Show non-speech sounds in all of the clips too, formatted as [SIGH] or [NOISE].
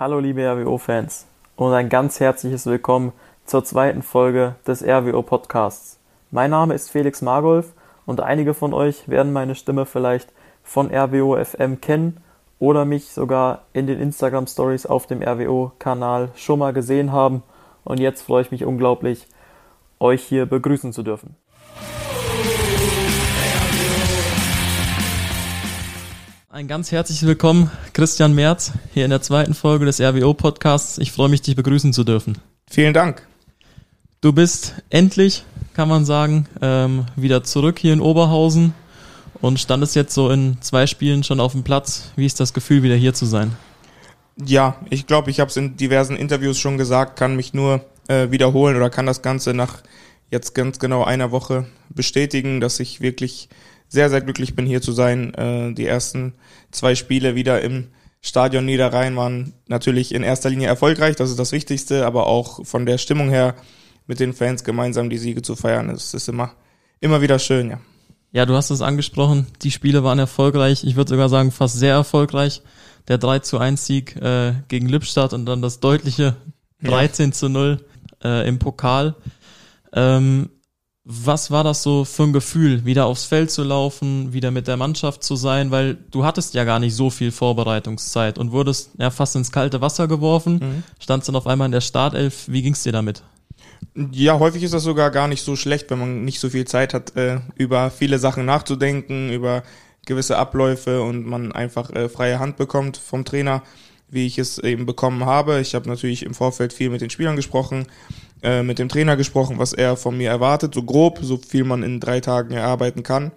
Hallo liebe RWO-Fans und ein ganz herzliches Willkommen zur zweiten Folge des RWO-Podcasts. Mein Name ist Felix Margolf und einige von euch werden meine Stimme vielleicht von RWO FM kennen oder mich sogar in den Instagram Stories auf dem RWO-Kanal schon mal gesehen haben. Und jetzt freue ich mich unglaublich, euch hier begrüßen zu dürfen. Ein ganz herzliches Willkommen, Christian Merz, hier in der zweiten Folge des RWO-Podcasts. Ich freue mich, dich begrüßen zu dürfen. Vielen Dank. Du bist endlich, kann man sagen, ähm, wieder zurück hier in Oberhausen und standest jetzt so in zwei Spielen schon auf dem Platz. Wie ist das Gefühl, wieder hier zu sein? Ja, ich glaube, ich habe es in diversen Interviews schon gesagt, kann mich nur äh, wiederholen oder kann das Ganze nach jetzt ganz genau einer Woche bestätigen, dass ich wirklich sehr, sehr glücklich bin, hier zu sein. Äh, die ersten zwei Spiele wieder im Stadion Niederrhein waren natürlich in erster Linie erfolgreich, das ist das Wichtigste, aber auch von der Stimmung her mit den Fans gemeinsam die Siege zu feiern, das ist immer, immer wieder schön, ja. Ja, du hast es angesprochen, die Spiele waren erfolgreich, ich würde sogar sagen fast sehr erfolgreich. Der 3 zu 1 Sieg äh, gegen Lippstadt und dann das deutliche 13 ja. zu 0 äh, im Pokal. Ähm, was war das so für ein Gefühl, wieder aufs Feld zu laufen, wieder mit der Mannschaft zu sein, weil du hattest ja gar nicht so viel Vorbereitungszeit und wurdest ja fast ins kalte Wasser geworfen, mhm. standst dann auf einmal in der Startelf. Wie ging's dir damit? Ja, häufig ist das sogar gar nicht so schlecht, wenn man nicht so viel Zeit hat, äh, über viele Sachen nachzudenken, über gewisse Abläufe und man einfach äh, freie Hand bekommt vom Trainer, wie ich es eben bekommen habe. Ich habe natürlich im Vorfeld viel mit den Spielern gesprochen, äh, mit dem Trainer gesprochen, was er von mir erwartet, so grob, so viel man in drei Tagen erarbeiten kann.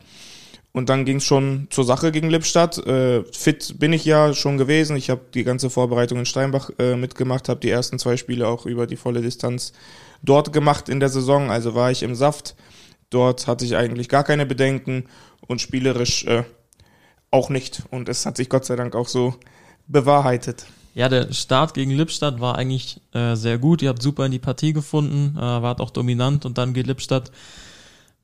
Und dann ging es schon zur Sache gegen Lippstadt. Äh, fit bin ich ja schon gewesen. Ich habe die ganze Vorbereitung in Steinbach äh, mitgemacht, habe die ersten zwei Spiele auch über die volle Distanz dort gemacht in der Saison. Also war ich im Saft. Dort hatte ich eigentlich gar keine Bedenken und spielerisch äh, auch nicht. Und es hat sich Gott sei Dank auch so bewahrheitet. Ja, der Start gegen Lippstadt war eigentlich äh, sehr gut. Ihr habt super in die Partie gefunden, äh, wart auch dominant und dann geht Lippstadt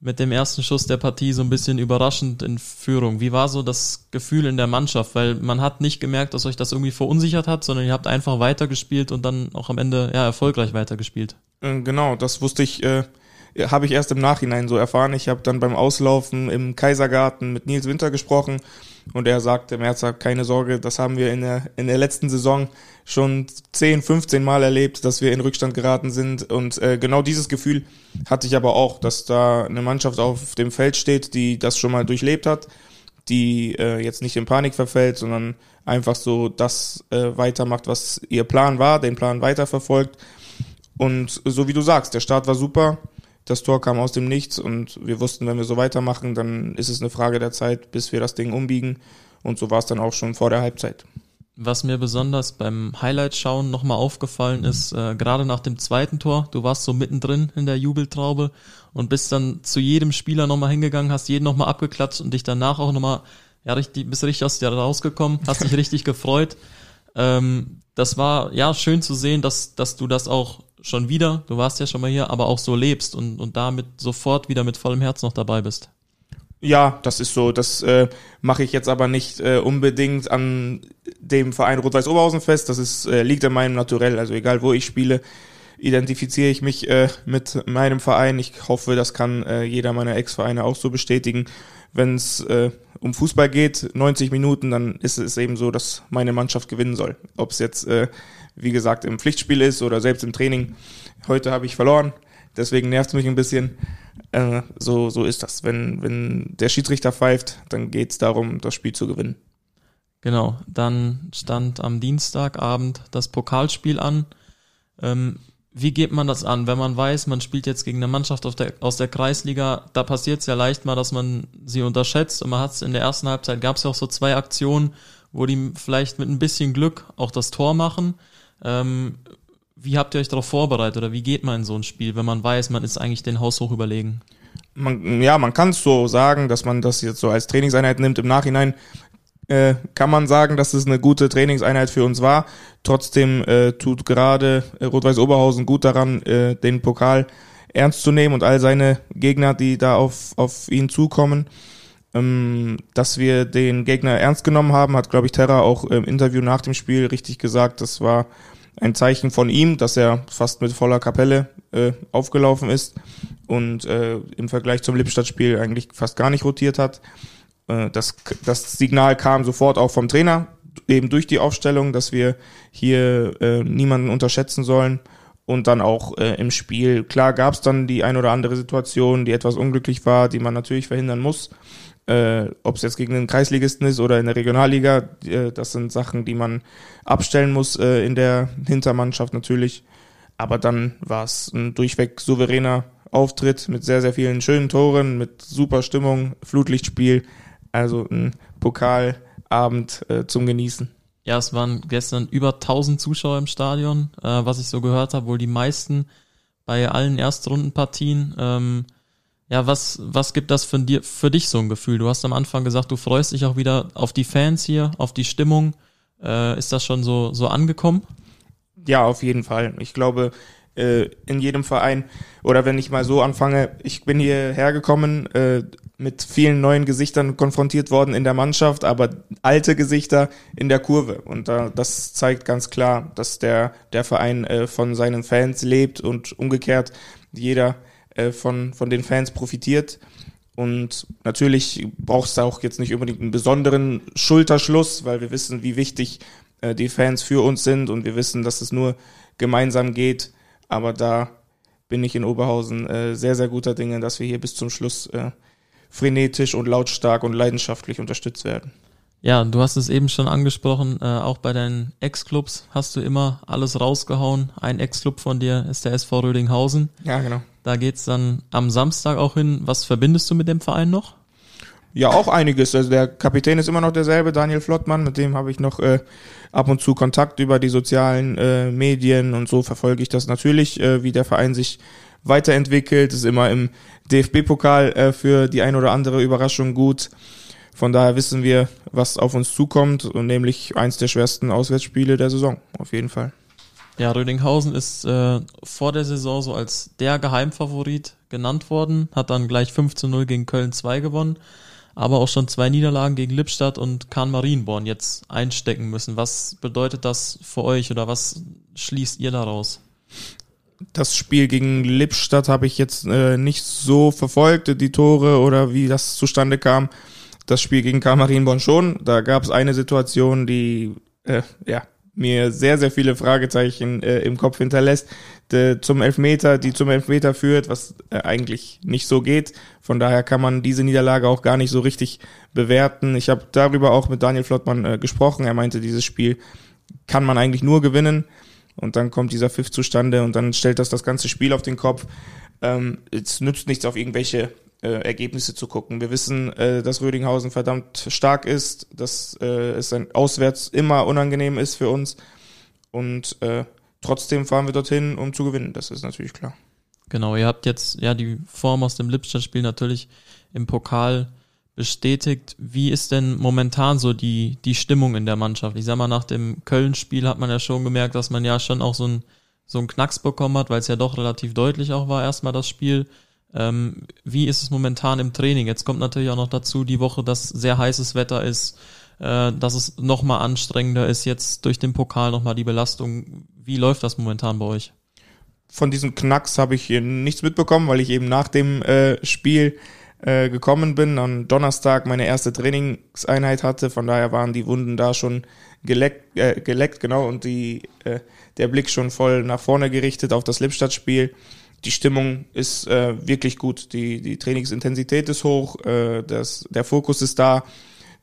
mit dem ersten Schuss der Partie so ein bisschen überraschend in Führung. Wie war so das Gefühl in der Mannschaft? Weil man hat nicht gemerkt, dass euch das irgendwie verunsichert hat, sondern ihr habt einfach weitergespielt und dann auch am Ende ja erfolgreich weitergespielt. Äh, genau, das wusste ich, äh, habe ich erst im Nachhinein so erfahren. Ich habe dann beim Auslaufen im Kaisergarten mit Nils Winter gesprochen und er sagte, Merzer, keine Sorge, das haben wir in der, in der letzten Saison schon 10, 15 Mal erlebt, dass wir in Rückstand geraten sind. Und äh, genau dieses Gefühl hatte ich aber auch, dass da eine Mannschaft auf dem Feld steht, die das schon mal durchlebt hat, die äh, jetzt nicht in Panik verfällt, sondern einfach so das äh, weitermacht, was ihr Plan war, den Plan weiterverfolgt. Und so wie du sagst, der Start war super. Das Tor kam aus dem Nichts und wir wussten, wenn wir so weitermachen, dann ist es eine Frage der Zeit, bis wir das Ding umbiegen. Und so war es dann auch schon vor der Halbzeit. Was mir besonders beim Highlight-Schauen nochmal aufgefallen ist, äh, gerade nach dem zweiten Tor, du warst so mittendrin in der Jubeltraube und bist dann zu jedem Spieler nochmal hingegangen, hast jeden nochmal abgeklatscht und dich danach auch nochmal, ja, richtig, bist richtig aus dir rausgekommen, hast dich [LAUGHS] richtig gefreut. Ähm, das war ja schön zu sehen, dass, dass du das auch schon wieder, du warst ja schon mal hier, aber auch so lebst und, und damit sofort wieder mit vollem Herz noch dabei bist. Ja, das ist so. Das äh, mache ich jetzt aber nicht äh, unbedingt an dem Verein Rot-Weiß Oberhausen fest. Das ist, äh, liegt in meinem Naturell. Also egal wo ich spiele, identifiziere ich mich äh, mit meinem Verein. Ich hoffe, das kann äh, jeder meiner Ex-Vereine auch so bestätigen. Wenn es äh, um Fußball geht, 90 Minuten, dann ist es eben so, dass meine Mannschaft gewinnen soll. Ob es jetzt äh, wie gesagt, im Pflichtspiel ist oder selbst im Training. Heute habe ich verloren, deswegen nervt es mich ein bisschen. Äh, so, so ist das. Wenn, wenn der Schiedsrichter pfeift, dann geht es darum, das Spiel zu gewinnen. Genau, dann stand am Dienstagabend das Pokalspiel an. Ähm, wie geht man das an, wenn man weiß, man spielt jetzt gegen eine Mannschaft der, aus der Kreisliga? Da passiert es ja leicht mal, dass man sie unterschätzt. Und man hat es in der ersten Halbzeit, gab es ja auch so zwei Aktionen, wo die vielleicht mit ein bisschen Glück auch das Tor machen. Ähm, wie habt ihr euch darauf vorbereitet oder wie geht man in so ein Spiel, wenn man weiß, man ist eigentlich den Haushoch überlegen? Man, ja, man kann es so sagen, dass man das jetzt so als Trainingseinheit nimmt. Im Nachhinein äh, kann man sagen, dass es eine gute Trainingseinheit für uns war. Trotzdem äh, tut gerade äh, Rot-Weiß Oberhausen gut daran, äh, den Pokal ernst zu nehmen und all seine Gegner, die da auf, auf ihn zukommen. ähm, dass wir den Gegner ernst genommen haben, hat, glaube ich, Terra auch im Interview nach dem Spiel richtig gesagt. Das war ein Zeichen von ihm, dass er fast mit voller Kapelle äh, aufgelaufen ist und äh, im Vergleich zum Lippstadt-Spiel eigentlich fast gar nicht rotiert hat. Äh, das, das Signal kam sofort auch vom Trainer, eben durch die Aufstellung, dass wir hier äh, niemanden unterschätzen sollen und dann auch äh, im Spiel. Klar gab es dann die ein oder andere Situation, die etwas unglücklich war, die man natürlich verhindern muss äh, ob es jetzt gegen einen Kreisligisten ist oder in der Regionalliga, äh, das sind Sachen, die man abstellen muss äh, in der Hintermannschaft natürlich. Aber dann war es ein durchweg souveräner Auftritt mit sehr, sehr vielen schönen Toren, mit super Stimmung, Flutlichtspiel. Also ein Pokalabend äh, zum Genießen. Ja, es waren gestern über 1000 Zuschauer im Stadion, äh, was ich so gehört habe, wohl die meisten bei allen Erstrundenpartien. Ähm, ja, was, was gibt das für, dir, für dich so ein Gefühl? Du hast am Anfang gesagt, du freust dich auch wieder auf die Fans hier, auf die Stimmung. Äh, ist das schon so, so angekommen? Ja, auf jeden Fall. Ich glaube, äh, in jedem Verein, oder wenn ich mal so anfange, ich bin hierher gekommen, äh, mit vielen neuen Gesichtern konfrontiert worden in der Mannschaft, aber alte Gesichter in der Kurve. Und äh, das zeigt ganz klar, dass der, der Verein äh, von seinen Fans lebt und umgekehrt jeder äh, von, von den Fans profitiert. Und natürlich braucht es da auch jetzt nicht unbedingt einen besonderen Schulterschluss, weil wir wissen, wie wichtig äh, die Fans für uns sind und wir wissen, dass es nur gemeinsam geht. Aber da bin ich in Oberhausen äh, sehr, sehr guter Dinge, dass wir hier bis zum Schluss äh, frenetisch und lautstark und leidenschaftlich unterstützt werden. Ja, du hast es eben schon angesprochen, äh, auch bei deinen Ex-Clubs hast du immer alles rausgehauen. Ein Ex-Club von dir ist der SV Rödinghausen. Ja, genau. Da geht's dann am Samstag auch hin. Was verbindest du mit dem Verein noch? Ja, auch einiges. Also der Kapitän ist immer noch derselbe, Daniel Flottmann, mit dem habe ich noch äh, ab und zu Kontakt über die sozialen äh, Medien und so verfolge ich das natürlich, äh, wie der Verein sich weiterentwickelt. Ist immer im DFB-Pokal äh, für die ein oder andere Überraschung gut. Von daher wissen wir, was auf uns zukommt und nämlich eins der schwersten Auswärtsspiele der Saison, auf jeden Fall. Ja, Rödinghausen ist äh, vor der Saison so als der Geheimfavorit genannt worden, hat dann gleich 5 zu 0 gegen Köln 2 gewonnen, aber auch schon zwei Niederlagen gegen Lippstadt und Kahn Marienborn jetzt einstecken müssen. Was bedeutet das für euch oder was schließt ihr daraus? Das Spiel gegen Lippstadt habe ich jetzt äh, nicht so verfolgt, die Tore oder wie das zustande kam das Spiel gegen Kamerinborn schon. Da gab es eine Situation, die äh, ja mir sehr, sehr viele Fragezeichen äh, im Kopf hinterlässt, de, zum Elfmeter, die zum Elfmeter führt, was äh, eigentlich nicht so geht. Von daher kann man diese Niederlage auch gar nicht so richtig bewerten. Ich habe darüber auch mit Daniel Flottmann äh, gesprochen. Er meinte, dieses Spiel kann man eigentlich nur gewinnen. Und dann kommt dieser Pfiff zustande und dann stellt das das ganze Spiel auf den Kopf. Ähm, es nützt nichts auf irgendwelche äh, Ergebnisse zu gucken. Wir wissen, äh, dass Rödinghausen verdammt stark ist, dass äh, es ein auswärts immer unangenehm ist für uns und äh, trotzdem fahren wir dorthin, um zu gewinnen. Das ist natürlich klar. Genau, ihr habt jetzt ja die Form aus dem Lippstadt-Spiel natürlich im Pokal bestätigt. Wie ist denn momentan so die, die Stimmung in der Mannschaft? Ich sag mal, nach dem Köln-Spiel hat man ja schon gemerkt, dass man ja schon auch so ein so einen Knacks bekommen hat, weil es ja doch relativ deutlich auch war, erstmal das Spiel. Ähm, wie ist es momentan im Training? Jetzt kommt natürlich auch noch dazu die Woche, dass sehr heißes Wetter ist, äh, dass es nochmal anstrengender ist, jetzt durch den Pokal nochmal die Belastung. Wie läuft das momentan bei euch? Von diesem Knacks habe ich nichts mitbekommen, weil ich eben nach dem äh, Spiel äh, gekommen bin, am Donnerstag meine erste Trainingseinheit hatte. Von daher waren die Wunden da schon geleckt, äh, geleckt genau, und die, äh, der Blick schon voll nach vorne gerichtet auf das Lippstadt-Spiel die Stimmung ist äh, wirklich gut. Die, die Trainingsintensität ist hoch, äh, das, der Fokus ist da.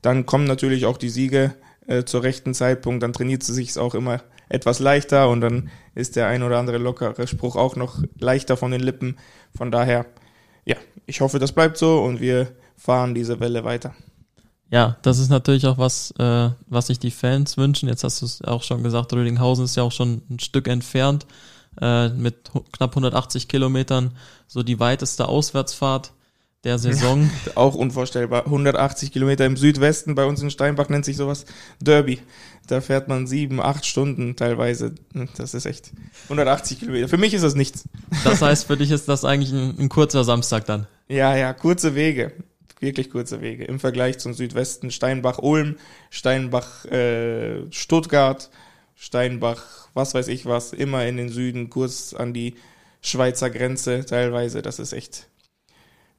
Dann kommen natürlich auch die Siege äh, zur rechten Zeitpunkt. Dann trainiert sie sich auch immer etwas leichter und dann ist der ein oder andere lockere Spruch auch noch leichter von den Lippen. Von daher, ja, ich hoffe, das bleibt so und wir fahren diese Welle weiter. Ja, das ist natürlich auch was, äh, was sich die Fans wünschen. Jetzt hast du es auch schon gesagt, Rödinghausen ist ja auch schon ein Stück entfernt äh, mit knapp 180 Kilometern so die weiteste Auswärtsfahrt der Saison. [LAUGHS] Auch unvorstellbar. 180 Kilometer im Südwesten, bei uns in Steinbach nennt sich sowas Derby. Da fährt man sieben, acht Stunden teilweise. Das ist echt 180 Kilometer. Für mich ist das nichts. Das heißt, für dich ist das eigentlich ein, ein kurzer Samstag dann. Ja, ja, kurze Wege. wirklich kurze Wege. Im Vergleich zum Südwesten Steinbach-Ulm, Steinbach-Stuttgart, äh, Steinbach, was weiß ich was, immer in den Süden, kurz an die Schweizer Grenze teilweise. Das ist echt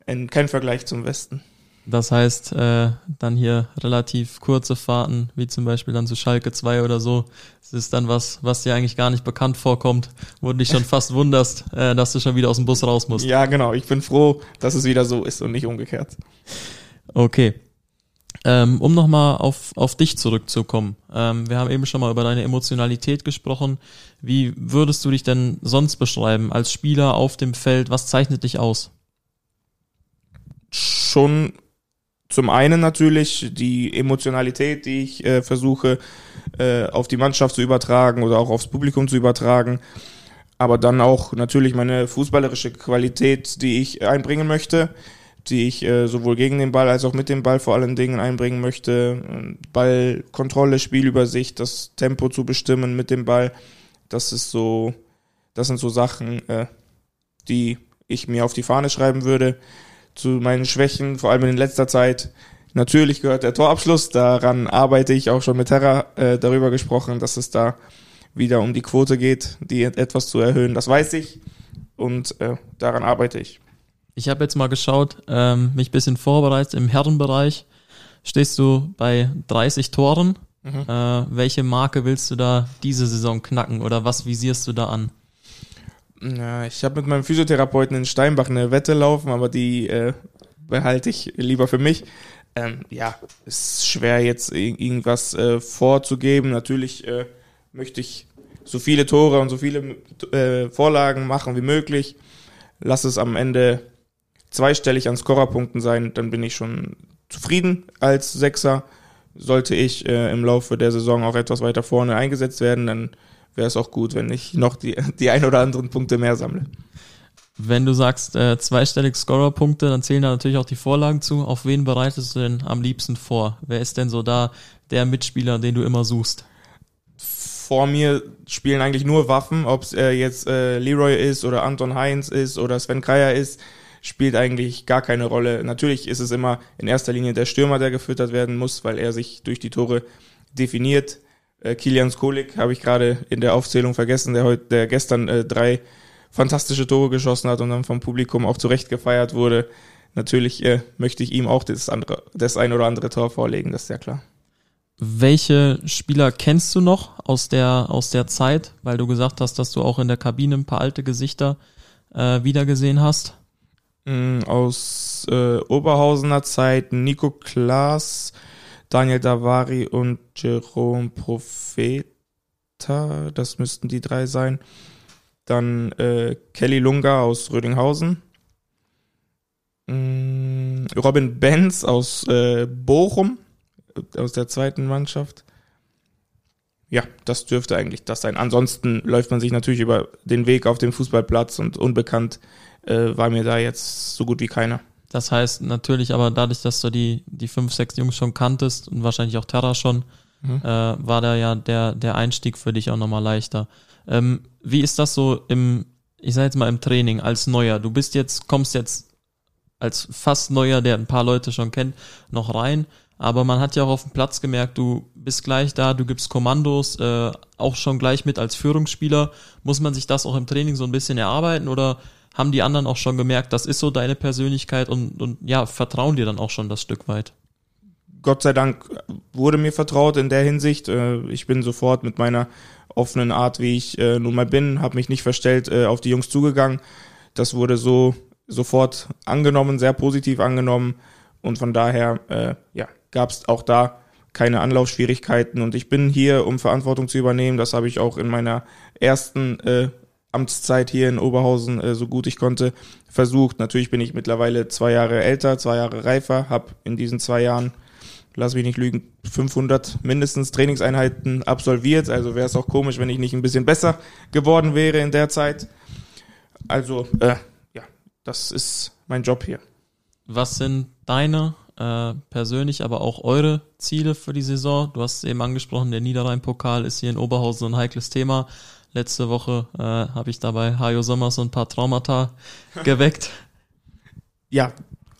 ein, kein Vergleich zum Westen. Das heißt, äh, dann hier relativ kurze Fahrten, wie zum Beispiel dann zu Schalke 2 oder so. Das ist dann was, was dir eigentlich gar nicht bekannt vorkommt, wo du dich schon fast wunderst, äh, dass du schon wieder aus dem Bus raus musst. Ja, genau. Ich bin froh, dass es wieder so ist und nicht umgekehrt. Okay. Ähm, um nochmal auf, auf dich zurückzukommen. Ähm, wir haben eben schon mal über deine Emotionalität gesprochen. Wie würdest du dich denn sonst beschreiben als Spieler auf dem Feld? Was zeichnet dich aus? Schon zum einen natürlich die Emotionalität, die ich äh, versuche äh, auf die Mannschaft zu übertragen oder auch aufs Publikum zu übertragen, aber dann auch natürlich meine fußballerische Qualität, die ich einbringen möchte, die ich äh, sowohl gegen den Ball als auch mit dem Ball vor allen Dingen einbringen möchte. Ballkontrolle, Spielübersicht, das Tempo zu bestimmen mit dem Ball, das ist so, das sind so Sachen, äh, die ich mir auf die Fahne schreiben würde zu meinen Schwächen, vor allem in letzter Zeit. Natürlich gehört der Torabschluss, daran arbeite ich auch schon mit Terra äh, darüber gesprochen, dass es da wieder um die Quote geht, die etwas zu erhöhen. Das weiß ich und äh, daran arbeite ich. Ich habe jetzt mal geschaut, ähm, mich bisschen vorbereitet im Herrenbereich. Stehst du bei 30 Toren? Mhm. Äh, welche Marke willst du da diese Saison knacken oder was visierst du da an? Ja, ich habe mit meinem Physiotherapeuten in Steinbach eine Wette laufen, aber die äh, behalte ich lieber für mich. Ähm, ja, ist schwer jetzt irgendwas äh, vorzugeben. Natürlich äh, möchte ich so viele Tore und so viele äh, Vorlagen machen wie möglich. Lass es am Ende zweistellig an Scorerpunkten sein, dann bin ich schon zufrieden als Sechser. Sollte ich äh, im Laufe der Saison auch etwas weiter vorne eingesetzt werden, dann wäre es auch gut, wenn ich noch die, die ein oder anderen Punkte mehr sammle. Wenn du sagst äh, zweistellig Scorer-Punkte, dann zählen da natürlich auch die Vorlagen zu. Auf wen bereitest du denn am liebsten vor? Wer ist denn so da der Mitspieler, den du immer suchst? Vor mir spielen eigentlich nur Waffen, ob es äh, jetzt äh, Leroy ist oder Anton Heinz ist oder Sven Kreier ist, spielt eigentlich gar keine Rolle. Natürlich ist es immer in erster Linie der Stürmer, der gefüttert werden muss, weil er sich durch die Tore definiert. Äh, Kilian Skolik habe ich gerade in der Aufzählung vergessen, der heute, der gestern äh, drei fantastische Tore geschossen hat und dann vom Publikum auch zurecht gefeiert wurde. Natürlich äh, möchte ich ihm auch das andere, das ein oder andere Tor vorlegen, das ist ja klar. Welche Spieler kennst du noch aus der aus der Zeit, weil du gesagt hast, dass du auch in der Kabine ein paar alte Gesichter äh, wiedergesehen hast? Mm, aus äh, Oberhausener Zeit Nico Klaas, Daniel Davari und Jerome Profeta, das müssten die drei sein. Dann äh, Kelly Lunga aus Rödinghausen. Mm, Robin Benz aus äh, Bochum, aus der zweiten Mannschaft. Ja, das dürfte eigentlich das sein. Ansonsten läuft man sich natürlich über den Weg auf dem Fußballplatz und unbekannt äh, war mir da jetzt so gut wie keiner. Das heißt natürlich aber dadurch, dass du die, die fünf, sechs Jungs schon kanntest und wahrscheinlich auch Terra schon, mhm. äh, war da ja der, der Einstieg für dich auch nochmal leichter. Ähm, wie ist das so im, ich sag jetzt mal im Training als Neuer? Du bist jetzt, kommst jetzt als fast Neuer, der ein paar Leute schon kennt, noch rein. Aber man hat ja auch auf dem Platz gemerkt, du bist gleich da, du gibst Kommandos, äh, auch schon gleich mit als Führungsspieler. Muss man sich das auch im Training so ein bisschen erarbeiten oder haben die anderen auch schon gemerkt, das ist so deine Persönlichkeit und, und ja, vertrauen dir dann auch schon das Stück weit? Gott sei Dank wurde mir vertraut in der Hinsicht. Äh, ich bin sofort mit meiner offenen Art, wie ich äh, nun mal bin, habe mich nicht verstellt, äh, auf die Jungs zugegangen. Das wurde so sofort angenommen, sehr positiv angenommen und von daher ja, gab es auch da keine Anlaufschwierigkeiten und ich bin hier, um Verantwortung zu übernehmen. Das habe ich auch in meiner ersten Amtszeit hier in Oberhausen äh, so gut ich konnte versucht. Natürlich bin ich mittlerweile zwei Jahre älter, zwei Jahre reifer, habe in diesen zwei Jahren, lass mich nicht lügen, 500 mindestens Trainingseinheiten absolviert. Also wäre es auch komisch, wenn ich nicht ein bisschen besser geworden wäre in der Zeit. Also äh, ja, das ist mein Job hier. Was sind deine äh, persönlich, aber auch eure Ziele für die Saison? Du hast eben angesprochen, der Niederrhein-Pokal ist hier in Oberhausen ein heikles Thema. Letzte Woche äh, habe ich dabei Hajo Sommers und ein paar Traumata geweckt. [LAUGHS] Ja,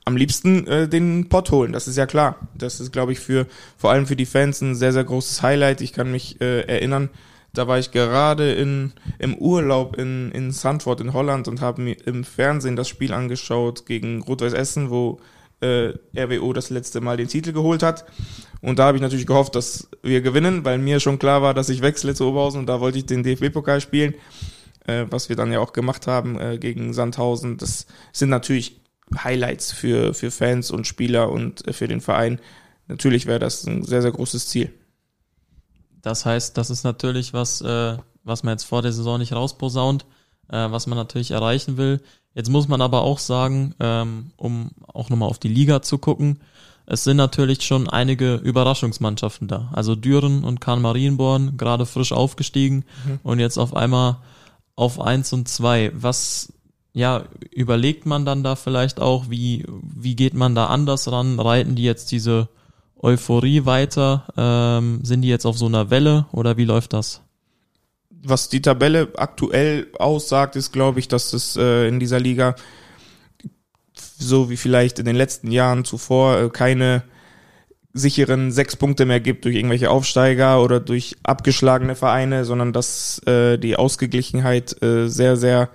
am liebsten äh, den Pott holen, das ist ja klar. Das ist, glaube ich, für vor allem für die Fans ein sehr, sehr großes Highlight. Ich kann mich äh, erinnern, da war ich gerade in, im Urlaub in, in Sandford in Holland und habe mir im Fernsehen das Spiel angeschaut gegen Rot-Weiß Essen, wo äh, RWO das letzte Mal den Titel geholt hat. Und da habe ich natürlich gehofft, dass wir gewinnen, weil mir schon klar war, dass ich wechsle zu Oberhausen und da wollte ich den DFB-Pokal spielen, äh, was wir dann ja auch gemacht haben äh, gegen Sandhausen. Das sind natürlich Highlights für, für Fans und Spieler und äh, für den Verein. Natürlich wäre das ein sehr, sehr großes Ziel. Das heißt, das ist natürlich was, äh, was man jetzt vor der Saison nicht rausposaunt, äh, was man natürlich erreichen will. Jetzt muss man aber auch sagen, ähm, um auch nochmal auf die Liga zu gucken, es sind natürlich schon einige Überraschungsmannschaften da. Also Düren und Kahn Marienborn, gerade frisch aufgestiegen mhm. und jetzt auf einmal auf eins und zwei. Was ja, überlegt man dann da vielleicht auch, wie, wie geht man da anders ran? Reiten die jetzt diese Euphorie weiter? Ähm, sind die jetzt auf so einer Welle oder wie läuft das? Was die Tabelle aktuell aussagt, ist, glaube ich, dass es äh, in dieser Liga so wie vielleicht in den letzten Jahren zuvor äh, keine sicheren sechs Punkte mehr gibt durch irgendwelche Aufsteiger oder durch abgeschlagene Vereine, sondern dass äh, die Ausgeglichenheit äh, sehr, sehr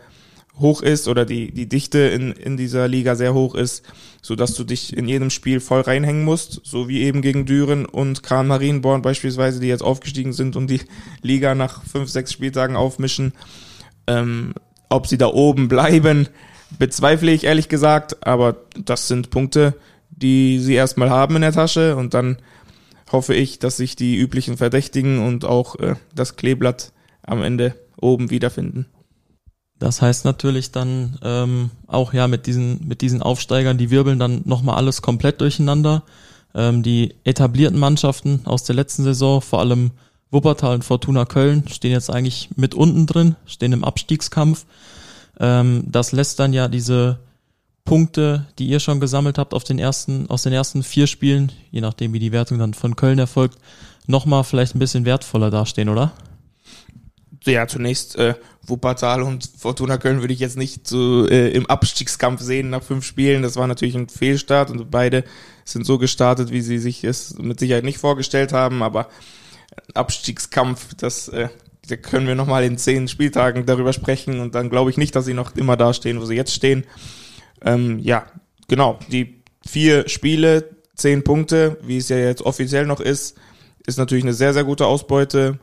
hoch ist oder die, die Dichte in, in dieser Liga sehr hoch ist, so dass du dich in jedem Spiel voll reinhängen musst, so wie eben gegen Düren und Kran Marienborn beispielsweise, die jetzt aufgestiegen sind und die Liga nach fünf, sechs Spieltagen aufmischen. Ähm, ob sie da oben bleiben, bezweifle ich ehrlich gesagt, aber das sind Punkte, die sie erstmal haben in der Tasche und dann hoffe ich, dass sich die üblichen Verdächtigen und auch äh, das Kleeblatt am Ende oben wiederfinden. Das heißt natürlich dann ähm, auch ja mit diesen mit diesen Aufsteigern, die wirbeln dann nochmal alles komplett durcheinander. Ähm, die etablierten Mannschaften aus der letzten Saison, vor allem Wuppertal und Fortuna Köln, stehen jetzt eigentlich mit unten drin, stehen im Abstiegskampf. Ähm, das lässt dann ja diese Punkte, die ihr schon gesammelt habt auf den ersten, aus den ersten vier Spielen, je nachdem wie die Wertung dann von Köln erfolgt, nochmal vielleicht ein bisschen wertvoller dastehen, oder? ja, zunächst äh, Wuppertal und Fortuna Köln würde ich jetzt nicht so äh, im Abstiegskampf sehen nach fünf Spielen. Das war natürlich ein Fehlstart und beide sind so gestartet, wie sie sich es mit Sicherheit nicht vorgestellt haben. Aber Abstiegskampf, das äh, da können wir nochmal in zehn Spieltagen darüber sprechen und dann glaube ich nicht, dass sie noch immer da stehen, wo sie jetzt stehen. Ähm, ja, genau. Die vier Spiele, zehn Punkte, wie es ja jetzt offiziell noch ist, ist natürlich eine sehr, sehr gute Ausbeute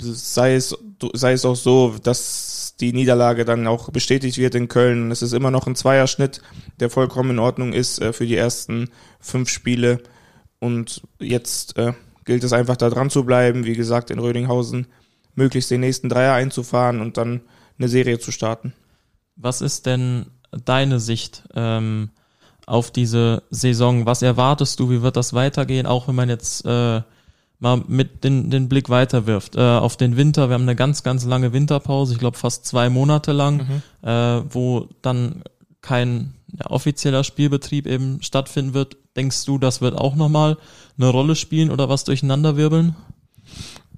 sei es, sei es auch so, dass die Niederlage dann auch bestätigt wird in Köln. Es ist immer noch ein Zweierschnitt, der vollkommen in Ordnung ist äh, für die ersten fünf Spiele. Und jetzt äh, gilt es einfach da dran zu bleiben, wie gesagt, in Rödinghausen möglichst den nächsten Dreier einzufahren und dann eine Serie zu starten. Was ist denn deine Sicht ähm, auf diese Saison? Was erwartest du? Wie wird das weitergehen? Auch wenn man jetzt äh, mal mit den, den Blick weiterwirft äh, auf den Winter. Wir haben eine ganz, ganz lange Winterpause, ich glaube fast zwei Monate lang, mhm. äh, wo dann kein ja, offizieller Spielbetrieb eben stattfinden wird. Denkst du, das wird auch nochmal eine Rolle spielen oder was durcheinanderwirbeln?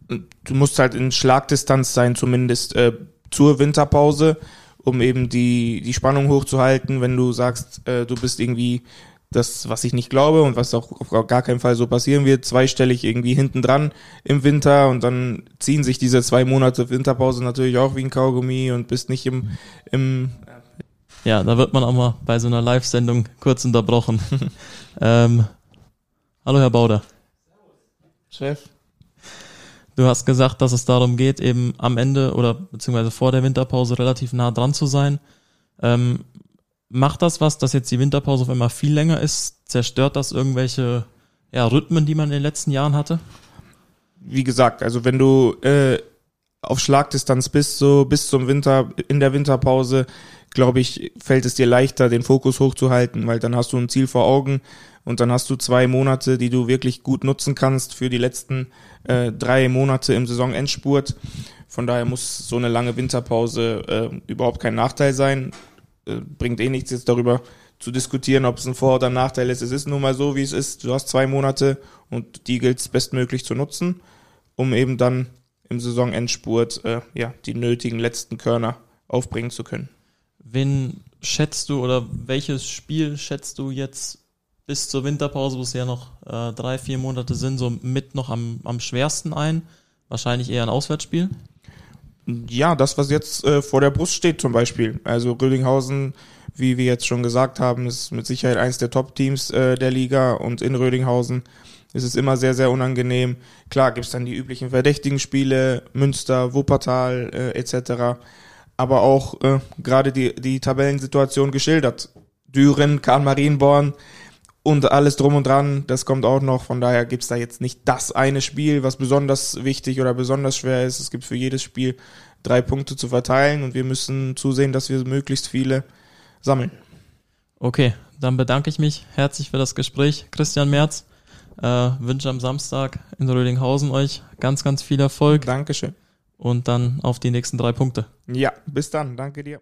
Du musst halt in Schlagdistanz sein, zumindest äh, zur Winterpause, um eben die, die Spannung hochzuhalten. Wenn du sagst, äh, du bist irgendwie das, was ich nicht glaube und was auch auf gar keinen Fall so passieren wird, zweistellig irgendwie hinten dran im Winter und dann ziehen sich diese zwei Monate Winterpause natürlich auch wie ein Kaugummi und bist nicht im, im ja, da wird man auch mal bei so einer Live-Sendung kurz unterbrochen. [LAUGHS] ähm, hallo Herr Bauder. Chef. Du hast gesagt, dass es darum geht, eben am Ende oder beziehungsweise vor der Winterpause relativ nah dran zu sein. Ähm, macht das was, dass jetzt die Winterpause auf einmal viel länger ist? Zerstört das irgendwelche ja, Rhythmen, die man in den letzten Jahren hatte? Wie gesagt, also wenn du äh, auf Schlagdistanz bist, so bis zum Winter, in der Winterpause, glaube ich, fällt es dir leichter, den Fokus hochzuhalten, weil dann hast du ein Ziel vor Augen und dann hast du zwei Monate, die du wirklich gut nutzen kannst für die letzten äh, drei Monate im Saisonendspurt. Von daher muss so eine lange Winterpause äh, überhaupt kein Nachteil sein. Äh, bringt eh nichts jetzt darüber zu diskutieren, ob es ein Vor- oder ein Nachteil ist. Es ist nun mal so, wie es ist. Du hast zwei Monate und die gilt es bestmöglich zu nutzen, um eben dann im Saisonendspurt äh, ja, die nötigen letzten Körner aufbringen zu können. Wen schätzt du oder welches Spiel schätzt du jetzt bis zur Winterpause, wo es ja noch äh, drei, vier Monate sind, so mit noch am, am schwersten ein? Wahrscheinlich eher ein Auswärtsspiel? Ja, das, was jetzt äh, vor der Brust steht zum Beispiel. Also Rödinghausen, wie wir jetzt schon gesagt haben, ist mit Sicherheit eins der Top-Teams äh, der Liga und in Rödinghausen ist es immer sehr, sehr unangenehm. Klar gibt's dann die üblichen verdächtigen Spiele, Münster, Wuppertal äh, etc., aber auch äh, gerade die, die Tabellensituation geschildert. Düren, Karl Marienborn, und alles drum und dran, das kommt auch noch. Von daher gibt's da jetzt nicht das eine Spiel, was besonders wichtig oder besonders schwer ist. Es gibt für jedes Spiel drei Punkte zu verteilen und wir müssen zusehen, dass wir möglichst viele sammeln. Okay, dann bedanke ich mich herzlich für das Gespräch. Christian Merz, äh, wünsche am Samstag in Rödinghausen euch ganz, ganz viel Erfolg. Dankeschön. Und dann auf die nächsten drei Punkte. Ja, bis dann. Danke dir.